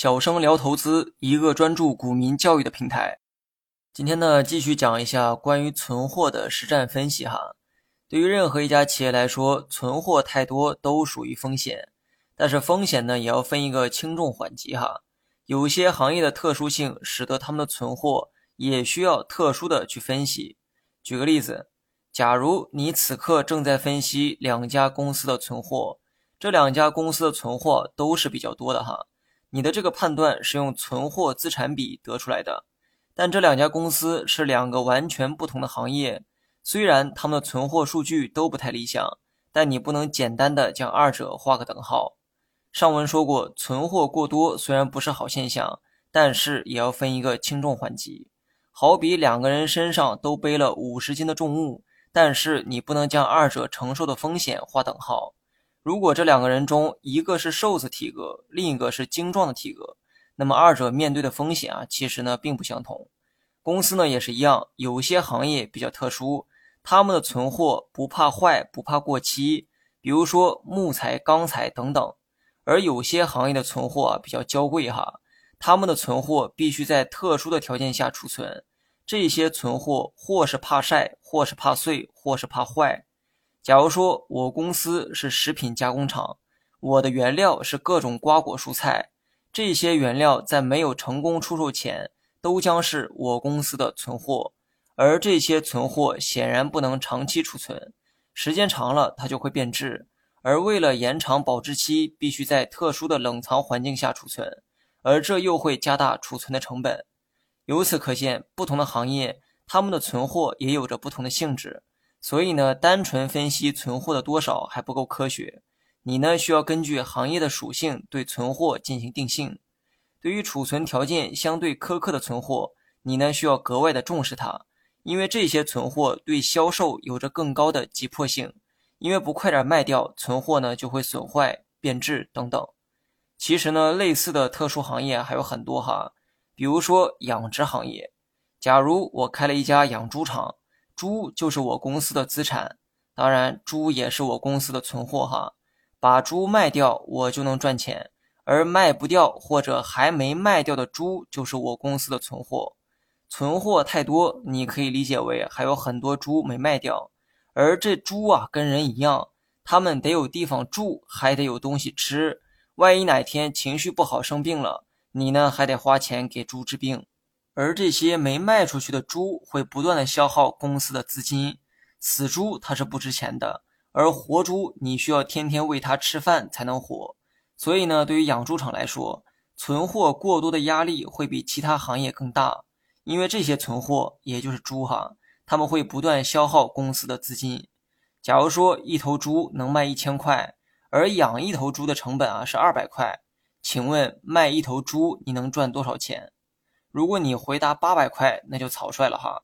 小生聊投资，一个专注股民教育的平台。今天呢，继续讲一下关于存货的实战分析哈。对于任何一家企业来说，存货太多都属于风险，但是风险呢，也要分一个轻重缓急哈。有些行业的特殊性，使得他们的存货也需要特殊的去分析。举个例子，假如你此刻正在分析两家公司的存货，这两家公司的存货都是比较多的哈。你的这个判断是用存货资产比得出来的，但这两家公司是两个完全不同的行业，虽然他们的存货数据都不太理想，但你不能简单的将二者画个等号。上文说过，存货过多虽然不是好现象，但是也要分一个轻重缓急。好比两个人身上都背了五十斤的重物，但是你不能将二者承受的风险画等号。如果这两个人中一个是瘦子体格，另一个是精壮的体格，那么二者面对的风险啊，其实呢并不相同。公司呢也是一样，有些行业比较特殊，他们的存货不怕坏，不怕过期，比如说木材、钢材等等；而有些行业的存货啊比较娇贵哈，他们的存货必须在特殊的条件下储存，这些存货或是怕晒，或是怕碎，或是怕坏。假如说我公司是食品加工厂，我的原料是各种瓜果蔬菜，这些原料在没有成功出售前，都将是我公司的存货，而这些存货显然不能长期储存，时间长了它就会变质，而为了延长保质期，必须在特殊的冷藏环境下储存，而这又会加大储存的成本。由此可见，不同的行业，他们的存货也有着不同的性质。所以呢，单纯分析存货的多少还不够科学。你呢，需要根据行业的属性对存货进行定性。对于储存条件相对苛刻的存货，你呢需要格外的重视它，因为这些存货对销售有着更高的急迫性。因为不快点卖掉，存货呢就会损坏、变质等等。其实呢，类似的特殊行业还有很多哈，比如说养殖行业。假如我开了一家养猪场。猪就是我公司的资产，当然，猪也是我公司的存货哈。把猪卖掉，我就能赚钱；而卖不掉或者还没卖掉的猪，就是我公司的存货。存货太多，你可以理解为还有很多猪没卖掉。而这猪啊，跟人一样，他们得有地方住，还得有东西吃。万一哪天情绪不好生病了，你呢还得花钱给猪治病。而这些没卖出去的猪会不断的消耗公司的资金，死猪它是不值钱的，而活猪你需要天天喂它吃饭才能活。所以呢，对于养猪场来说，存货过多的压力会比其他行业更大，因为这些存货也就是猪哈，他们会不断消耗公司的资金。假如说一头猪能卖一千块，而养一头猪的成本啊是二百块，请问卖一头猪你能赚多少钱？如果你回答八百块，那就草率了哈。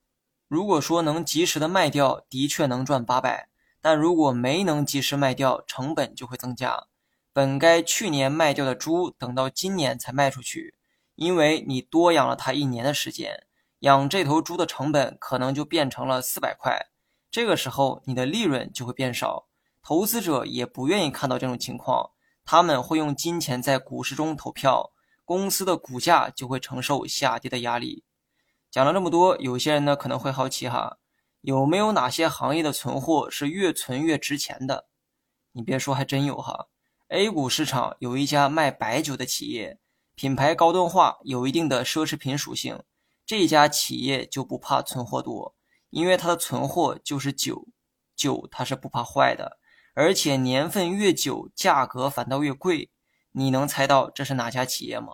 如果说能及时的卖掉，的确能赚八百，但如果没能及时卖掉，成本就会增加。本该去年卖掉的猪，等到今年才卖出去，因为你多养了它一年的时间，养这头猪的成本可能就变成了四百块。这个时候你的利润就会变少，投资者也不愿意看到这种情况，他们会用金钱在股市中投票。公司的股价就会承受下跌的压力。讲了这么多，有些人呢可能会好奇哈，有没有哪些行业的存货是越存越值钱的？你别说，还真有哈。A 股市场有一家卖白酒的企业，品牌高端化，有一定的奢侈品属性。这家企业就不怕存货多，因为它的存货就是酒，酒它是不怕坏的，而且年份越久，价格反倒越贵。你能猜到这是哪家企业吗？